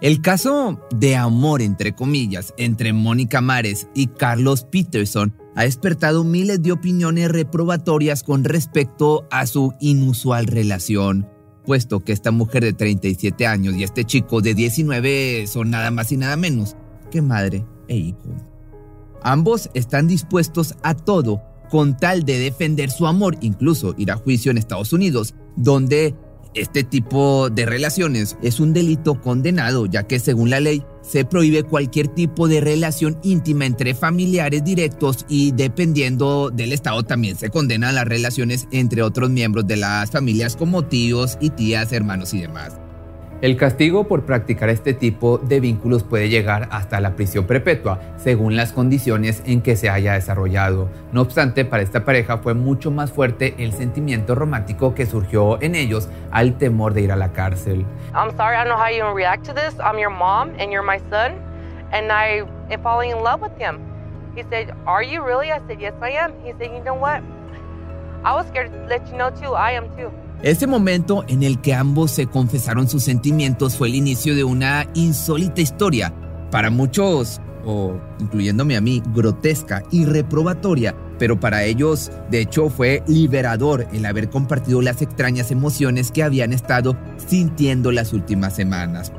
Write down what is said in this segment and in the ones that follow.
El caso de amor, entre comillas, entre Mónica Mares y Carlos Peterson ha despertado miles de opiniones reprobatorias con respecto a su inusual relación, puesto que esta mujer de 37 años y este chico de 19 son nada más y nada menos que madre e hijo. Ambos están dispuestos a todo con tal de defender su amor, incluso ir a juicio en Estados Unidos, donde este tipo de relaciones es un delito condenado, ya que según la ley se prohíbe cualquier tipo de relación íntima entre familiares directos y dependiendo del estado también se condenan las relaciones entre otros miembros de las familias como tíos y tías, hermanos y demás. El castigo por practicar este tipo de vínculos puede llegar hasta la prisión perpetua, según las condiciones en que se haya desarrollado. No obstante, para esta pareja fue mucho más fuerte el sentimiento romántico que surgió en ellos al temor de ir a la cárcel. I'm sorry, I don't know how you react to this. I'm your mom and you're my son, and I am falling in love with him. He said, "Are you really?" I said, "Yes, I am." He said, "You know what? I was scared to let you know too. I am too." Ese momento en el que ambos se confesaron sus sentimientos fue el inicio de una insólita historia, para muchos, o incluyéndome a mí, grotesca y reprobatoria, pero para ellos, de hecho, fue liberador el haber compartido las extrañas emociones que habían estado sintiendo las últimas semanas.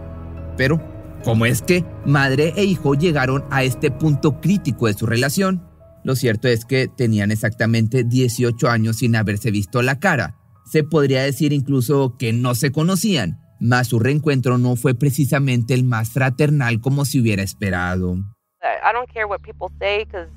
Pero, ¿cómo es que madre e hijo llegaron a este punto crítico de su relación? Lo cierto es que tenían exactamente 18 años sin haberse visto la cara se podría decir incluso que no se conocían, mas su reencuentro no fue precisamente el más fraternal como se hubiera esperado. I don't care what people say because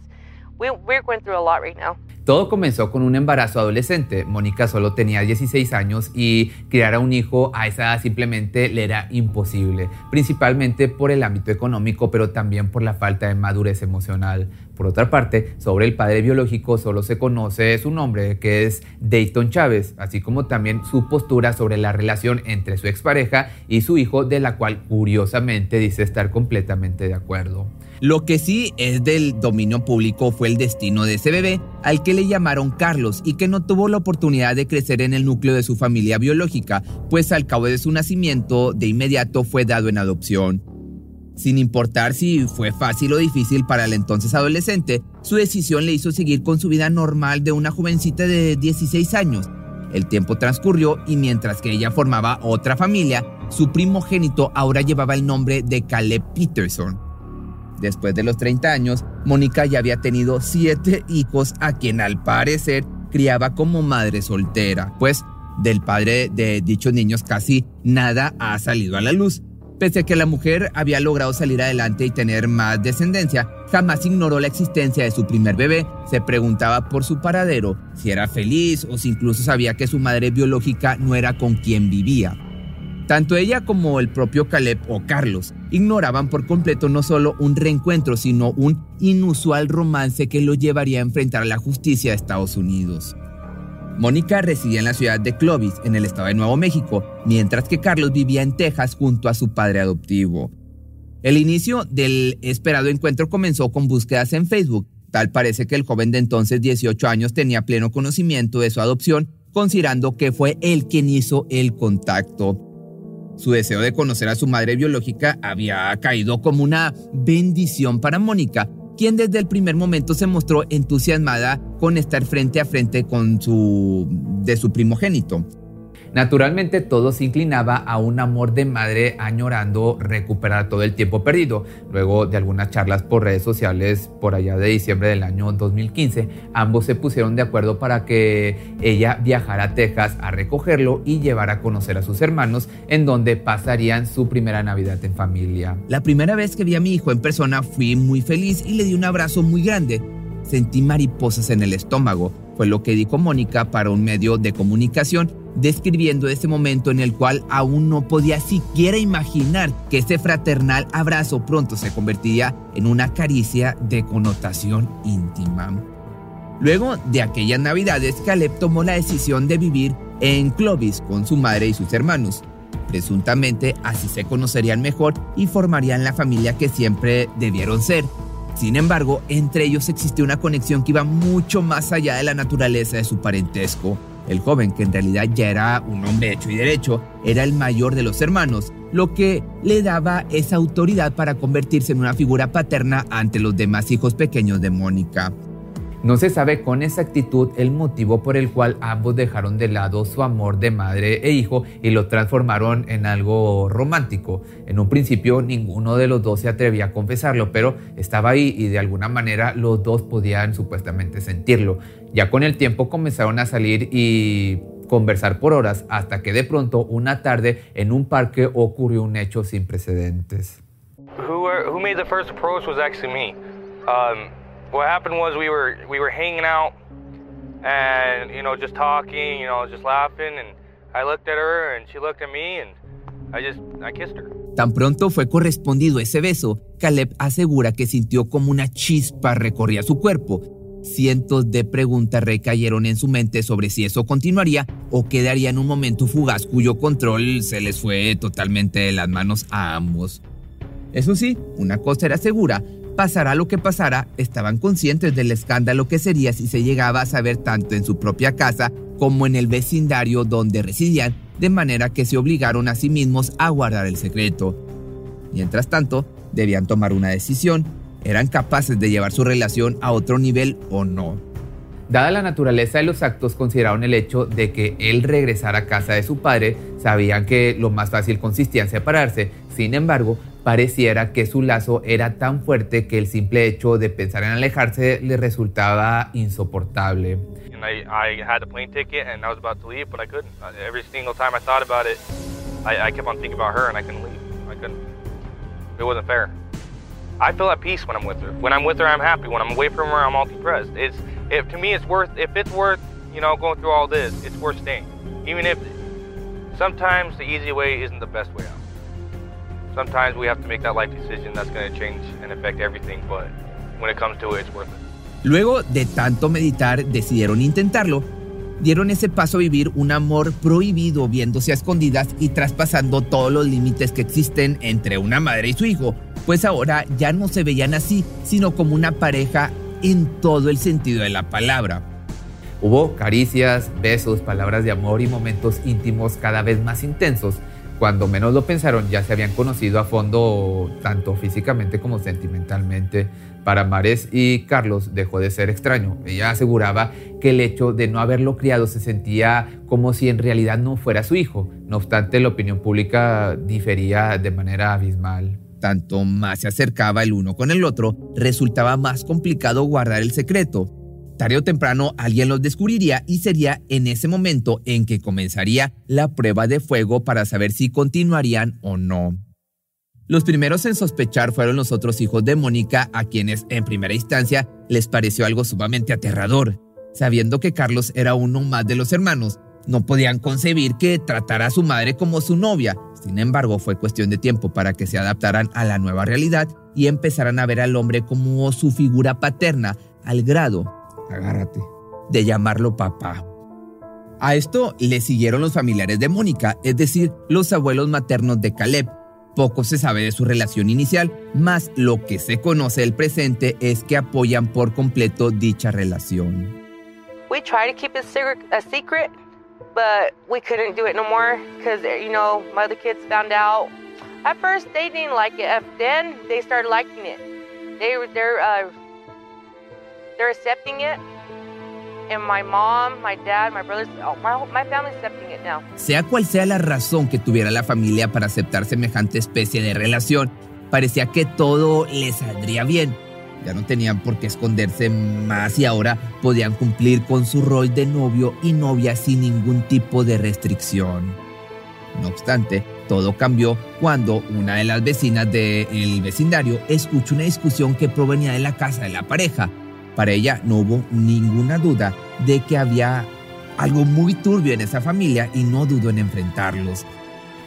we're going through a lot right now. Todo comenzó con un embarazo adolescente. Mónica solo tenía 16 años y criar a un hijo a esa edad simplemente le era imposible, principalmente por el ámbito económico, pero también por la falta de madurez emocional. Por otra parte, sobre el padre biológico solo se conoce su nombre, que es Dayton Chávez, así como también su postura sobre la relación entre su expareja y su hijo, de la cual curiosamente dice estar completamente de acuerdo. Lo que sí es del dominio público fue el destino de ese bebé, al que le llamaron Carlos y que no tuvo la oportunidad de crecer en el núcleo de su familia biológica, pues al cabo de su nacimiento de inmediato fue dado en adopción. Sin importar si fue fácil o difícil para el entonces adolescente, su decisión le hizo seguir con su vida normal de una jovencita de 16 años. El tiempo transcurrió y mientras que ella formaba otra familia, su primogénito ahora llevaba el nombre de Caleb Peterson. Después de los 30 años, Mónica ya había tenido siete hijos a quien al parecer criaba como madre soltera, pues del padre de dichos niños casi nada ha salido a la luz. Pese a que la mujer había logrado salir adelante y tener más descendencia, jamás ignoró la existencia de su primer bebé, se preguntaba por su paradero, si era feliz o si incluso sabía que su madre biológica no era con quien vivía. Tanto ella como el propio Caleb o Carlos ignoraban por completo no solo un reencuentro, sino un inusual romance que lo llevaría a enfrentar a la justicia de Estados Unidos. Mónica residía en la ciudad de Clovis, en el estado de Nuevo México, mientras que Carlos vivía en Texas junto a su padre adoptivo. El inicio del esperado encuentro comenzó con búsquedas en Facebook. Tal parece que el joven de entonces 18 años tenía pleno conocimiento de su adopción, considerando que fue él quien hizo el contacto. Su deseo de conocer a su madre biológica había caído como una bendición para Mónica, quien desde el primer momento se mostró entusiasmada con estar frente a frente con su de su primogénito. Naturalmente todo se inclinaba a un amor de madre añorando recuperar todo el tiempo perdido. Luego de algunas charlas por redes sociales por allá de diciembre del año 2015, ambos se pusieron de acuerdo para que ella viajara a Texas a recogerlo y llevar a conocer a sus hermanos en donde pasarían su primera Navidad en familia. La primera vez que vi a mi hijo en persona fui muy feliz y le di un abrazo muy grande. Sentí mariposas en el estómago, fue lo que dijo Mónica para un medio de comunicación describiendo ese momento en el cual aún no podía siquiera imaginar que ese fraternal abrazo pronto se convertiría en una caricia de connotación íntima. Luego de aquellas navidades, Caleb tomó la decisión de vivir en Clovis con su madre y sus hermanos. Presuntamente así se conocerían mejor y formarían la familia que siempre debieron ser. Sin embargo, entre ellos existía una conexión que iba mucho más allá de la naturaleza de su parentesco El joven, que en realidad ya era un hombre hecho y derecho, era el mayor de los hermanos, lo que le daba esa autoridad para convertirse en una figura paterna ante los demás hijos pequeños de Mónica. No se sabe con exactitud el motivo por el cual ambos dejaron de lado su amor de madre e hijo y lo transformaron en algo romántico. En un principio ninguno de los dos se atrevía a confesarlo, pero estaba ahí y de alguna manera los dos podían supuestamente sentirlo. Ya con el tiempo comenzaron a salir y conversar por horas hasta que de pronto una tarde en un parque ocurrió un hecho sin precedentes. Who, made the first approach was actually me. Um, what happened was we were we were hanging out and you know just talking, you know, just laughing and I looked at her and she looked at me and I just I kissed her. Tan pronto fue correspondido ese beso, Caleb asegura que sintió como una chispa recorría su cuerpo. Cientos de preguntas recayeron en su mente sobre si eso continuaría o quedaría en un momento fugaz cuyo control se les fue totalmente de las manos a ambos. Eso sí, una cosa era segura, Pasará lo que pasara, estaban conscientes del escándalo que sería si se llegaba a saber tanto en su propia casa como en el vecindario donde residían, de manera que se obligaron a sí mismos a guardar el secreto. Mientras tanto, debían tomar una decisión. ¿Eran capaces de llevar su relación a otro nivel o no? Dada la naturaleza de los actos, consideraron el hecho de que él regresara a casa de su padre, sabían que lo más fácil consistía en separarse. Sin embargo, pareciera que su lazo era tan fuerte que el simple hecho de pensar en alejarse le resultaba insoportable. It wasn't fair. I feel at peace when I'm with her. When I'm with her, I'm happy. When I'm away from her, I'm all depressed. It's, if to me, it's worth. If it's worth, you know, going through all this, it's worth staying. Even if sometimes the easy way isn't the best way out. Sometimes we have to make that life decision that's going to change and affect everything, but when it comes to it, it's worth it. Luego de tanto meditar, decidieron intentarlo. Dieron ese paso a vivir un amor prohibido, viéndose a escondidas y traspasando todos los límites que existen entre una madre y su hijo, pues ahora ya no se veían así, sino como una pareja en todo el sentido de la palabra. Hubo caricias, besos, palabras de amor y momentos íntimos cada vez más intensos cuando menos lo pensaron, ya se habían conocido a fondo tanto físicamente como sentimentalmente. Para Mares y Carlos dejó de ser extraño. Ella aseguraba que el hecho de no haberlo criado se sentía como si en realidad no fuera su hijo. No obstante, la opinión pública difería de manera abismal. Tanto más se acercaba el uno con el otro, resultaba más complicado guardar el secreto. Tarde o temprano alguien los descubriría y sería en ese momento en que comenzaría la prueba de fuego para saber si continuarían o no. Los primeros en sospechar fueron los otros hijos de Mónica, a quienes en primera instancia les pareció algo sumamente aterrador. Sabiendo que Carlos era uno más de los hermanos, no podían concebir que tratara a su madre como su novia. Sin embargo, fue cuestión de tiempo para que se adaptaran a la nueva realidad y empezaran a ver al hombre como su figura paterna, al grado agárrate, de llamarlo papá. A esto le siguieron los familiares de Mónica, es decir, los abuelos maternos de Caleb. Poco se sabe de su relación inicial, más lo que se conoce del presente es que apoyan por completo dicha relación. We tried to keep it a secret, but we couldn't do it no more because you know my other kids found out. At first they didn't like it, then they started liking it. They they're uh, they're accepting it. And my mom, my dad, my brothers, oh, my, my family's accepting it now. Sea cual sea la razón que tuviera la familia para aceptar semejante especie de relación, parecía que todo les saldría bien. Ya no tenían por qué esconderse más y ahora podían cumplir con su rol de novio y novia sin ningún tipo de restricción. No obstante, todo cambió cuando una de las vecinas del vecindario escuchó una discusión que provenía de la casa de la pareja para ella no hubo ninguna duda de que había algo muy turbio en esa familia y no dudó en enfrentarlos.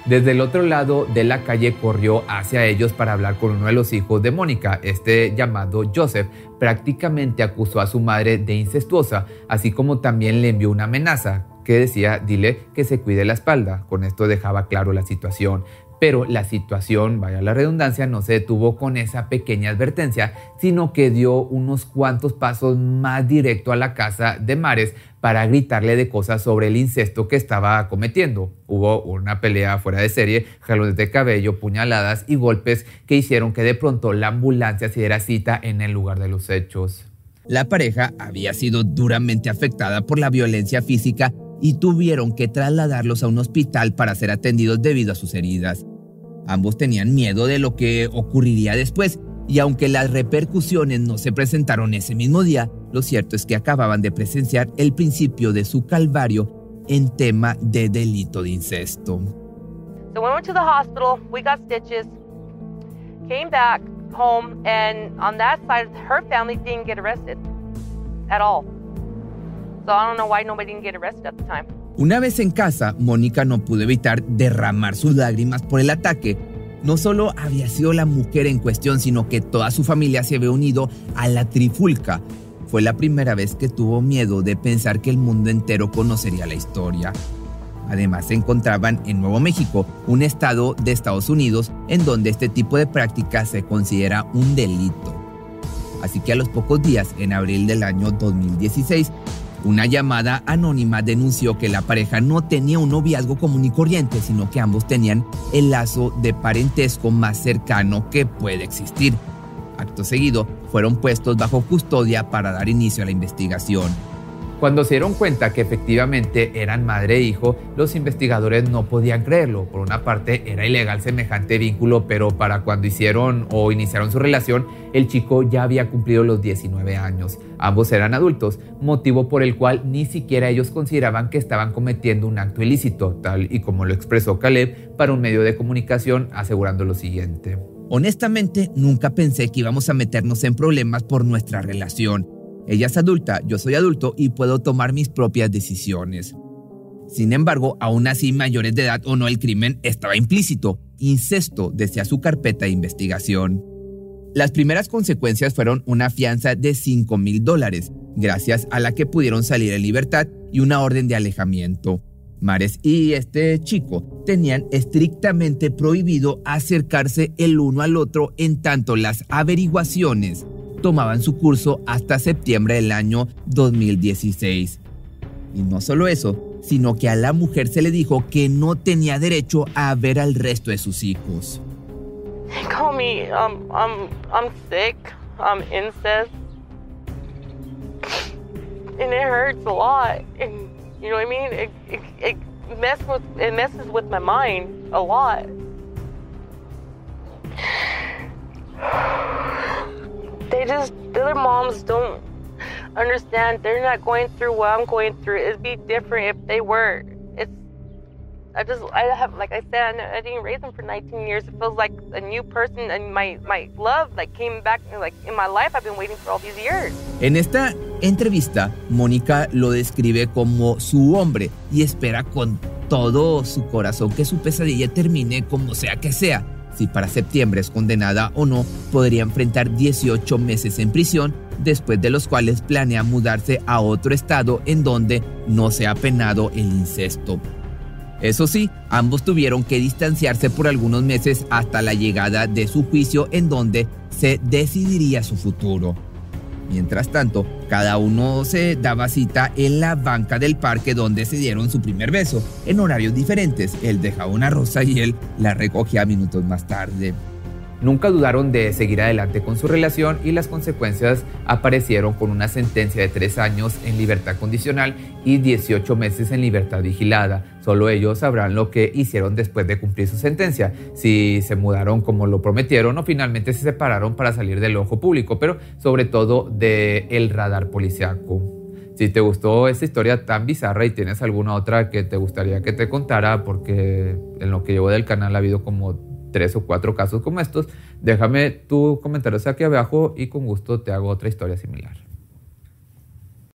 Desde el otro lado de la calle corrió hacia ellos para hablar con uno de los hijos de Mónica, este llamado Joseph, prácticamente acusó a su madre de incestuosa, así como también le envió una amenaza que decía, dile que se cuide la espalda. Con esto dejaba claro la situación. Pero la situación, vaya la redundancia, no se detuvo con esa pequeña advertencia, sino que dio unos cuantos pasos más directo a la casa de Mares para gritarle de cosas sobre el incesto que estaba cometiendo. Hubo una pelea fuera de serie, jalones de cabello, puñaladas y golpes que hicieron que de pronto la ambulancia se diera cita en el lugar de los hechos. La pareja había sido duramente afectada por la violencia física y tuvieron que trasladarlos a un hospital para ser atendidos debido a sus heridas. Ambos tenían miedo de lo que ocurriría después y aunque las repercusiones no se presentaron ese mismo día, lo cierto es que acababan de presenciar el principio de su calvario en tema de delito de incesto. So we went to the hospital, we got stitches, came back home, and on that side, her family didn't get arrested at all. So I don't know why nobody didn't get arrested at the time. Una vez en casa, Mónica no pudo evitar derramar sus lágrimas por el ataque. No solo había sido la mujer en cuestión, sino que toda su familia se había unido a la trifulca. Fue la primera vez que tuvo miedo de pensar que el mundo entero conocería la historia. Además, se encontraban en Nuevo México, un estado de Estados Unidos en donde este tipo de práctica se considera un delito. Así que a los pocos días, en abril del año 2016, una llamada anónima denunció que la pareja no tenía un noviazgo común y corriente, sino que ambos tenían el lazo de parentesco más cercano que puede existir. Acto seguido, fueron puestos bajo custodia para dar inicio a la investigación. Cuando se dieron cuenta que efectivamente eran madre e hijo, los investigadores no podían creerlo. Por una parte, era ilegal semejante vínculo, pero para cuando hicieron o iniciaron su relación, el chico ya había cumplido los 19 años. Ambos eran adultos, motivo por el cual ni siquiera ellos consideraban que estaban cometiendo un acto ilícito, tal y como lo expresó Caleb para un medio de comunicación asegurando lo siguiente. Honestamente, nunca pensé que íbamos a meternos en problemas por nuestra relación. Ella es adulta, yo soy adulto y puedo tomar mis propias decisiones. Sin embargo, aún así mayores de edad o no el crimen estaba implícito. Incesto decía su carpeta de investigación. Las primeras consecuencias fueron una fianza de 5 mil dólares, gracias a la que pudieron salir en libertad y una orden de alejamiento. Mares y este chico tenían estrictamente prohibido acercarse el uno al otro en tanto las averiguaciones tomaban su curso hasta septiembre del año 2016. Y no solo eso, sino que a la mujer se le dijo que no tenía derecho a ver al resto de sus hijos. call me, um, um, I'm sick, I'm incest. And it hurts a lot. And, you know what I mean? It, it, it, mess with, it messes with my mind a lot. They just the other moms don't understand they're not going through what I'm going through. It'd be different if they were. It's I just I have like I said I didn't raise them for 19 years. It feels like a new person and my my love like came back like in my life. I've been waiting for all these years. En esta entrevista, Mónica lo describe como su hombre y espera con todo su corazón que su pesadilla termine como sea que sea si para septiembre es condenada o no, podría enfrentar 18 meses en prisión, después de los cuales planea mudarse a otro estado en donde no se ha penado el incesto. Eso sí, ambos tuvieron que distanciarse por algunos meses hasta la llegada de su juicio en donde se decidiría su futuro. Mientras tanto, cada uno se daba cita en la banca del parque donde se dieron su primer beso, en horarios diferentes. Él dejaba una rosa y él la recogía minutos más tarde. Nunca dudaron de seguir adelante con su relación y las consecuencias aparecieron con una sentencia de tres años en libertad condicional y 18 meses en libertad vigilada. Solo ellos sabrán lo que hicieron después de cumplir su sentencia, si se mudaron como lo prometieron o finalmente se separaron para salir del ojo público, pero sobre todo del el radar policiaco. Si te gustó esta historia tan bizarra y tienes alguna otra que te gustaría que te contara, porque en lo que llevo del canal ha habido como tres o cuatro casos como estos, déjame tu comentario aquí abajo y con gusto te hago otra historia similar.